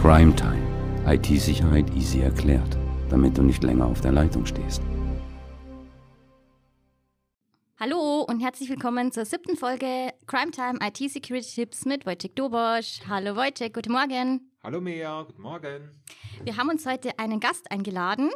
Crime Time. IT-Sicherheit easy erklärt, damit du nicht länger auf der Leitung stehst. Hallo und herzlich willkommen zur siebten Folge Crime Time IT Security Tips mit Wojciech Dobosch. Hallo Wojciech, guten Morgen. Hallo Mea, guten Morgen. Wir haben uns heute einen Gast eingeladen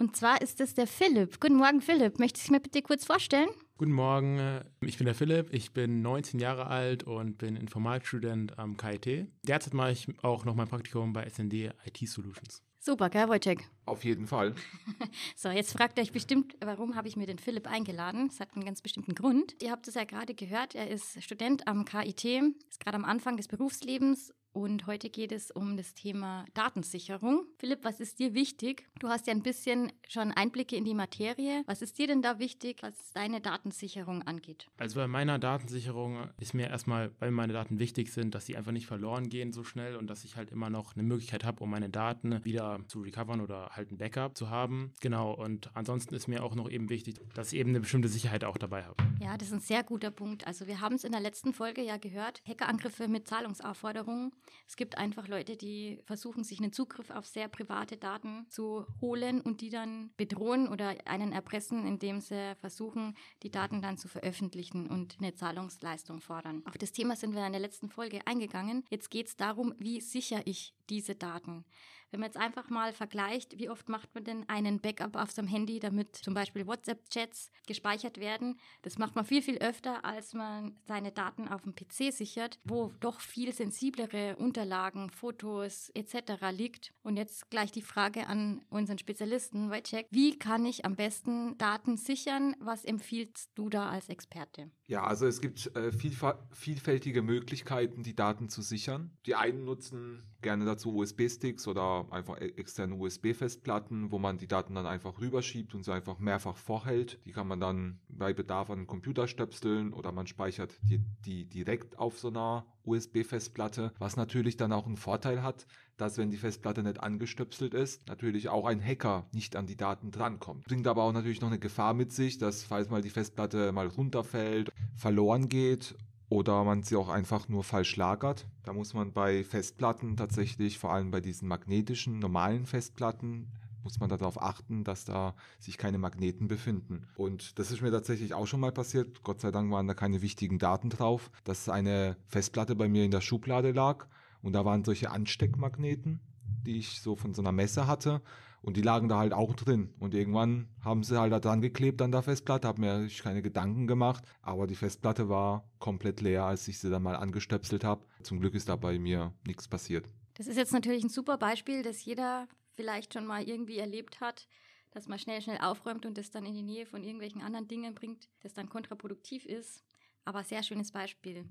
und zwar ist es der Philipp. Guten Morgen Philipp, möchtest du dich mir bitte kurz vorstellen? Guten Morgen, ich bin der Philipp, ich bin 19 Jahre alt und bin Informatikstudent am KIT. Derzeit mache ich auch noch mein Praktikum bei SND IT Solutions. Super, gell, Wojciech? Auf jeden Fall. so, jetzt fragt ihr euch bestimmt, warum habe ich mir den Philipp eingeladen? Das hat einen ganz bestimmten Grund. Ihr habt es ja gerade gehört, er ist Student am KIT, ist gerade am Anfang des Berufslebens und heute geht es um das Thema Datensicherung. Philipp, was ist dir wichtig? Du hast ja ein bisschen schon Einblicke in die Materie. Was ist dir denn da wichtig, was deine Datensicherung angeht? Also bei meiner Datensicherung ist mir erstmal, weil meine Daten wichtig sind, dass sie einfach nicht verloren gehen so schnell und dass ich halt immer noch eine Möglichkeit habe, um meine Daten wieder zu recovern oder halt ein Backup zu haben. Genau, und ansonsten ist mir auch noch eben wichtig, dass ich eben eine bestimmte Sicherheit auch dabei habe. Ja, das ist ein sehr guter Punkt. Also wir haben es in der letzten Folge ja gehört, Hackerangriffe mit Zahlungsaufforderungen. Es gibt einfach Leute, die versuchen, sich einen Zugriff auf sehr private Daten zu holen und die dann bedrohen oder einen erpressen, indem sie versuchen, die Daten dann zu veröffentlichen und eine Zahlungsleistung fordern. Auf das Thema sind wir in der letzten Folge eingegangen. Jetzt geht es darum, wie sichere ich diese Daten. Wenn man jetzt einfach mal vergleicht, wie oft macht man denn einen Backup auf seinem Handy, damit zum Beispiel WhatsApp-Chats gespeichert werden? Das macht man viel, viel öfter, als man seine Daten auf dem PC sichert, wo doch viel sensiblere Unterlagen, Fotos etc. liegt. Und jetzt gleich die Frage an unseren Spezialisten, Wojciech, wie kann ich am besten Daten sichern? Was empfiehlst du da als Experte? Ja, also es gibt äh, vielfältige Möglichkeiten, die Daten zu sichern. Die einen nutzen gerne dazu USB-Sticks oder einfach e-, externe USB-Festplatten, wo man die Daten dann einfach rüberschiebt und sie einfach mehrfach vorhält. Die kann man dann bei Bedarf an den Computer stöpseln oder man speichert die, die direkt auf so einer USB-Festplatte, was natürlich dann auch einen Vorteil hat, dass wenn die Festplatte nicht angestöpselt ist, natürlich auch ein Hacker nicht an die Daten drankommt. Bringt aber auch natürlich noch eine Gefahr mit sich, dass falls mal die Festplatte mal runterfällt, verloren geht oder man sie auch einfach nur falsch lagert. Da muss man bei Festplatten tatsächlich, vor allem bei diesen magnetischen, normalen Festplatten, muss man darauf achten, dass da sich keine Magneten befinden. Und das ist mir tatsächlich auch schon mal passiert. Gott sei Dank waren da keine wichtigen Daten drauf, dass eine Festplatte bei mir in der Schublade lag und da waren solche Ansteckmagneten, die ich so von so einer Messe hatte. Und die lagen da halt auch drin. Und irgendwann haben sie halt da dran geklebt an der Festplatte, habe mir keine Gedanken gemacht. Aber die Festplatte war komplett leer, als ich sie dann mal angestöpselt habe. Zum Glück ist da bei mir nichts passiert. Das ist jetzt natürlich ein super Beispiel, das jeder vielleicht schon mal irgendwie erlebt hat, dass man schnell, schnell aufräumt und das dann in die Nähe von irgendwelchen anderen Dingen bringt, das dann kontraproduktiv ist. Aber sehr schönes Beispiel.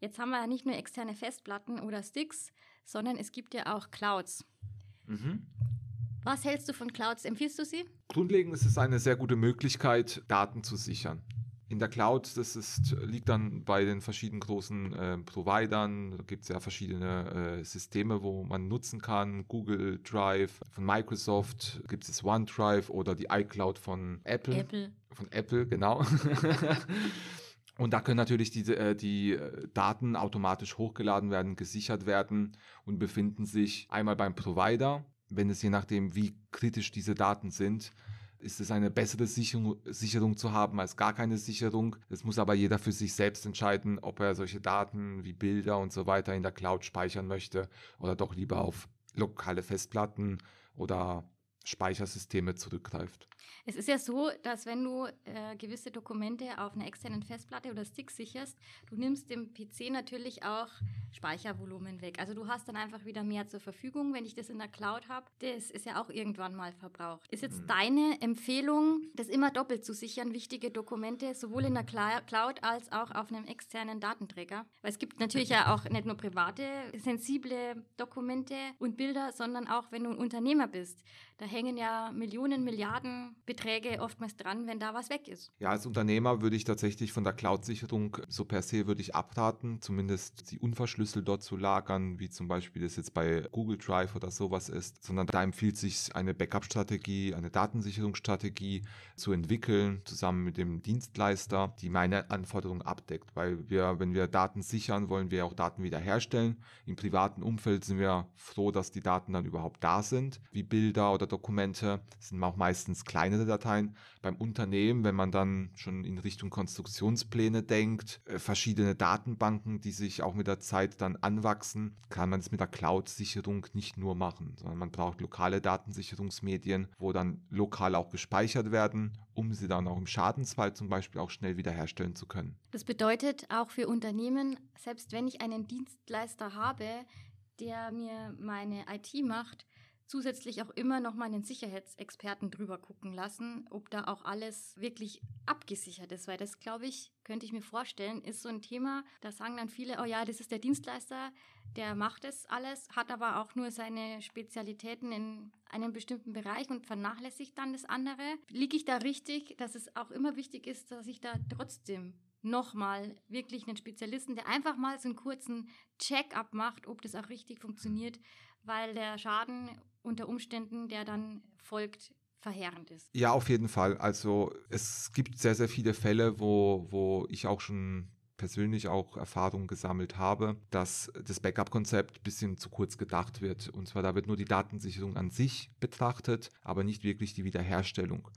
Jetzt haben wir ja nicht nur externe Festplatten oder Sticks, sondern es gibt ja auch Clouds. Mhm. Was hältst du von Clouds? Empfiehlst du sie? Grundlegend ist es eine sehr gute Möglichkeit, Daten zu sichern. In der Cloud, das ist, liegt dann bei den verschiedenen großen äh, Providern. Da gibt es ja verschiedene äh, Systeme, wo man nutzen kann. Google Drive von Microsoft, gibt es OneDrive oder die iCloud von Apple. Apple. Von Apple, genau. Und da können natürlich die, äh, die äh, Daten automatisch hochgeladen werden, gesichert werden und befinden sich einmal beim Provider wenn es je nachdem, wie kritisch diese Daten sind, ist es eine bessere Sicherung, Sicherung zu haben als gar keine Sicherung. Es muss aber jeder für sich selbst entscheiden, ob er solche Daten wie Bilder und so weiter in der Cloud speichern möchte oder doch lieber auf lokale Festplatten oder Speichersysteme zurückgreift. Es ist ja so, dass wenn du äh, gewisse Dokumente auf einer externen Festplatte oder Stick sicherst, du nimmst dem PC natürlich auch Speichervolumen weg. Also du hast dann einfach wieder mehr zur Verfügung, wenn ich das in der Cloud habe. Das ist ja auch irgendwann mal verbraucht. Ist jetzt mhm. deine Empfehlung, das immer doppelt zu sichern, wichtige Dokumente, sowohl in der Cloud als auch auf einem externen Datenträger? Weil es gibt natürlich ja auch nicht nur private, sensible Dokumente und Bilder, sondern auch wenn du ein Unternehmer bist. Da hängen ja Millionen, Milliarden Beträge oftmals dran, wenn da was weg ist. Ja, als Unternehmer würde ich tatsächlich von der Cloud-Sicherung so per se würde ich abraten, zumindest sie unverschlüsselt dort zu lagern, wie zum Beispiel das jetzt bei Google Drive oder sowas ist, sondern da empfiehlt sich eine Backup-Strategie, eine Datensicherungsstrategie zu entwickeln, zusammen mit dem Dienstleister, die meine Anforderungen abdeckt, weil wir, wenn wir Daten sichern, wollen wir auch Daten wiederherstellen. Im privaten Umfeld sind wir froh, dass die Daten dann überhaupt da sind, wie Bilder oder Dokumente, sind auch meistens kleinere Dateien. Beim Unternehmen, wenn man dann schon in Richtung Konstruktionspläne denkt, äh, verschiedene Datenbanken, die sich auch mit der Zeit dann anwachsen, kann man es mit der Cloud-Sicherung nicht nur machen, sondern man braucht lokale Datensicherungsmedien, wo dann lokal auch gespeichert werden, um sie dann auch im Schadensfall zum Beispiel auch schnell wiederherstellen zu können. Das bedeutet auch für Unternehmen, selbst wenn ich einen Dienstleister habe, der mir meine IT macht, zusätzlich auch immer noch mal einen Sicherheitsexperten drüber gucken lassen, ob da auch alles wirklich abgesichert ist, weil das, glaube ich, könnte ich mir vorstellen, ist so ein Thema, da sagen dann viele, oh ja, das ist der Dienstleister, der macht das alles, hat aber auch nur seine Spezialitäten in einem bestimmten Bereich und vernachlässigt dann das andere. Liege ich da richtig, dass es auch immer wichtig ist, dass ich da trotzdem nochmal wirklich einen Spezialisten, der einfach mal so einen kurzen Check-up macht, ob das auch richtig funktioniert, weil der Schaden unter Umständen, der dann folgt, verheerend ist. Ja, auf jeden Fall. Also es gibt sehr, sehr viele Fälle, wo, wo ich auch schon persönlich auch Erfahrungen gesammelt habe, dass das Backup-Konzept ein bisschen zu kurz gedacht wird. Und zwar da wird nur die Datensicherung an sich betrachtet, aber nicht wirklich die Wiederherstellung.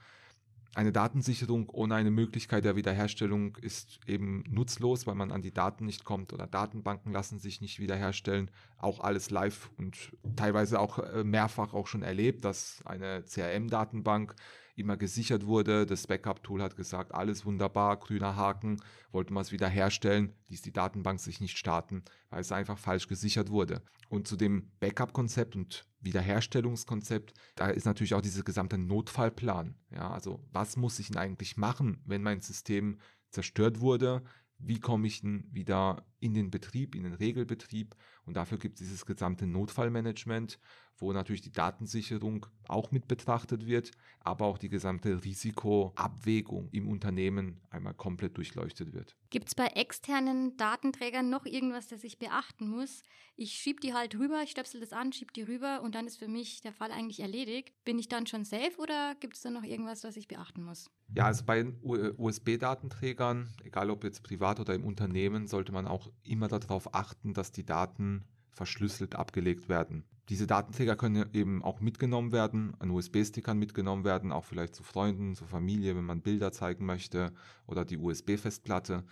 Eine Datensicherung ohne eine Möglichkeit der Wiederherstellung ist eben nutzlos, weil man an die Daten nicht kommt oder Datenbanken lassen sich nicht wiederherstellen. Auch alles live und teilweise auch äh, mehrfach auch schon erlebt, dass eine CRM-Datenbank immer gesichert wurde. Das Backup-Tool hat gesagt, alles wunderbar, grüner Haken, wollte man es wieder herstellen, ließ die Datenbank sich nicht starten, weil es einfach falsch gesichert wurde. Und zu dem Backup-Konzept und Wiederherstellungskonzept, da ist natürlich auch dieser gesamte Notfallplan. Ja, also was muss ich denn eigentlich machen, wenn mein System zerstört wurde? Wie komme ich denn wieder in den Betrieb, in den Regelbetrieb? Und dafür gibt es dieses gesamte Notfallmanagement wo natürlich die Datensicherung auch mit betrachtet wird, aber auch die gesamte Risikoabwägung im Unternehmen einmal komplett durchleuchtet wird. Gibt es bei externen Datenträgern noch irgendwas, das ich beachten muss? Ich schiebe die halt rüber, ich stöpsel das an, schiebe die rüber und dann ist für mich der Fall eigentlich erledigt. Bin ich dann schon safe oder gibt es da noch irgendwas, was ich beachten muss? Ja, also bei USB-Datenträgern, egal ob jetzt privat oder im Unternehmen, sollte man auch immer darauf achten, dass die Daten verschlüsselt abgelegt werden. Diese Datenträger können eben auch mitgenommen werden, an USB-Stickern mitgenommen werden, auch vielleicht zu Freunden, zur Familie, wenn man Bilder zeigen möchte oder die USB-Festplatte.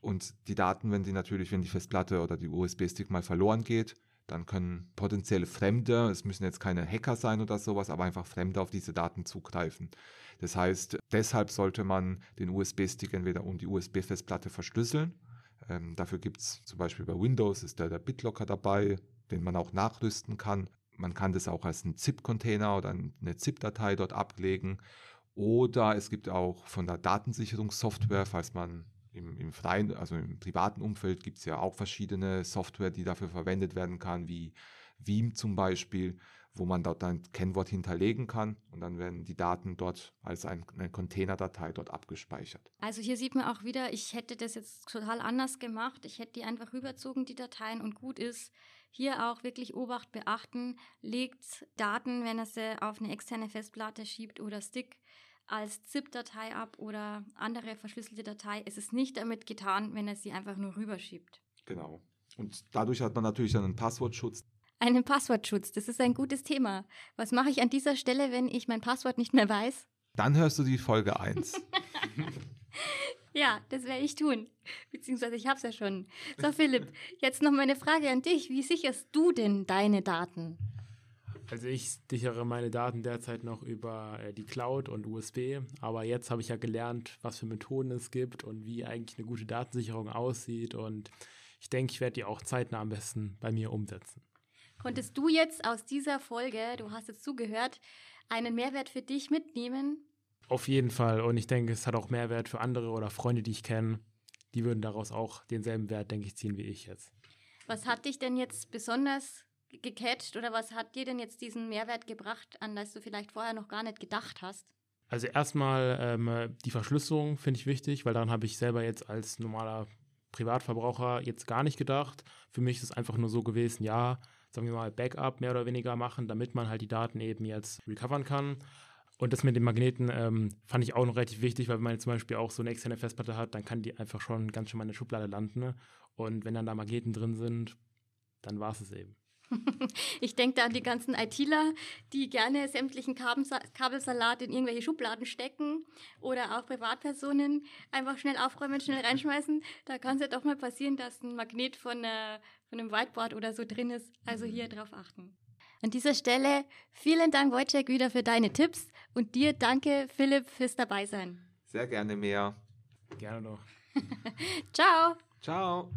Und die Daten, wenn die natürlich, wenn die Festplatte oder die USB-Stick mal verloren geht, dann können potenzielle Fremde, es müssen jetzt keine Hacker sein oder sowas, aber einfach Fremde auf diese Daten zugreifen. Das heißt, deshalb sollte man den USB-Stick entweder und die USB-Festplatte verschlüsseln ähm, dafür gibt es zum Beispiel bei Windows ist da der BitLocker dabei, den man auch nachrüsten kann. Man kann das auch als einen ZIP-Container oder eine ZIP-Datei dort ablegen. Oder es gibt auch von der Datensicherungssoftware, falls man im, im freien, also im privaten Umfeld gibt es ja auch verschiedene Software, die dafür verwendet werden kann, wie Veeam zum Beispiel wo man dort ein Kennwort hinterlegen kann und dann werden die Daten dort als ein, eine Containerdatei dort abgespeichert. Also hier sieht man auch wieder, ich hätte das jetzt total anders gemacht. Ich hätte die einfach rüberzogen, die Dateien und gut ist. Hier auch wirklich Obacht beachten, legt Daten, wenn er sie auf eine externe Festplatte schiebt oder Stick, als ZIP-Datei ab oder andere verschlüsselte Datei. Es ist nicht damit getan, wenn er sie einfach nur rüberschiebt. Genau. Und dadurch hat man natürlich einen Passwortschutz. Einen Passwortschutz, das ist ein gutes Thema. Was mache ich an dieser Stelle, wenn ich mein Passwort nicht mehr weiß? Dann hörst du die Folge 1. ja, das werde ich tun. Beziehungsweise ich habe es ja schon. So, Philipp, jetzt noch meine Frage an dich. Wie sicherst du denn deine Daten? Also ich sichere meine Daten derzeit noch über äh, die Cloud und USB, aber jetzt habe ich ja gelernt, was für Methoden es gibt und wie eigentlich eine gute Datensicherung aussieht und ich denke, ich werde die auch zeitnah am besten bei mir umsetzen. Konntest du jetzt aus dieser Folge, du hast jetzt zugehört, einen Mehrwert für dich mitnehmen? Auf jeden Fall. Und ich denke, es hat auch Mehrwert für andere oder Freunde, die ich kenne. Die würden daraus auch denselben Wert, denke ich, ziehen wie ich jetzt. Was hat dich denn jetzt besonders gecatcht oder was hat dir denn jetzt diesen Mehrwert gebracht, an das du vielleicht vorher noch gar nicht gedacht hast? Also erstmal ähm, die Verschlüsselung finde ich wichtig, weil daran habe ich selber jetzt als normaler Privatverbraucher jetzt gar nicht gedacht. Für mich ist es einfach nur so gewesen, ja, sagen wir mal, Backup mehr oder weniger machen, damit man halt die Daten eben jetzt recovern kann. Und das mit den Magneten ähm, fand ich auch noch relativ wichtig, weil wenn man zum Beispiel auch so eine externe Festplatte hat, dann kann die einfach schon ganz schön mal in der Schublade landen. Ne? Und wenn dann da Magneten drin sind, dann war es es eben. Ich denke da an die ganzen ITler, die gerne sämtlichen Kabelsalat in irgendwelche Schubladen stecken oder auch Privatpersonen einfach schnell aufräumen, schnell reinschmeißen. Da kann es ja doch mal passieren, dass ein Magnet von, äh, von einem Whiteboard oder so drin ist. Also hier drauf achten. An dieser Stelle vielen Dank, Wojciech, wieder für deine Tipps und dir danke, Philipp, fürs Dabeisein. Sehr gerne mehr. Gerne doch. Ciao. Ciao.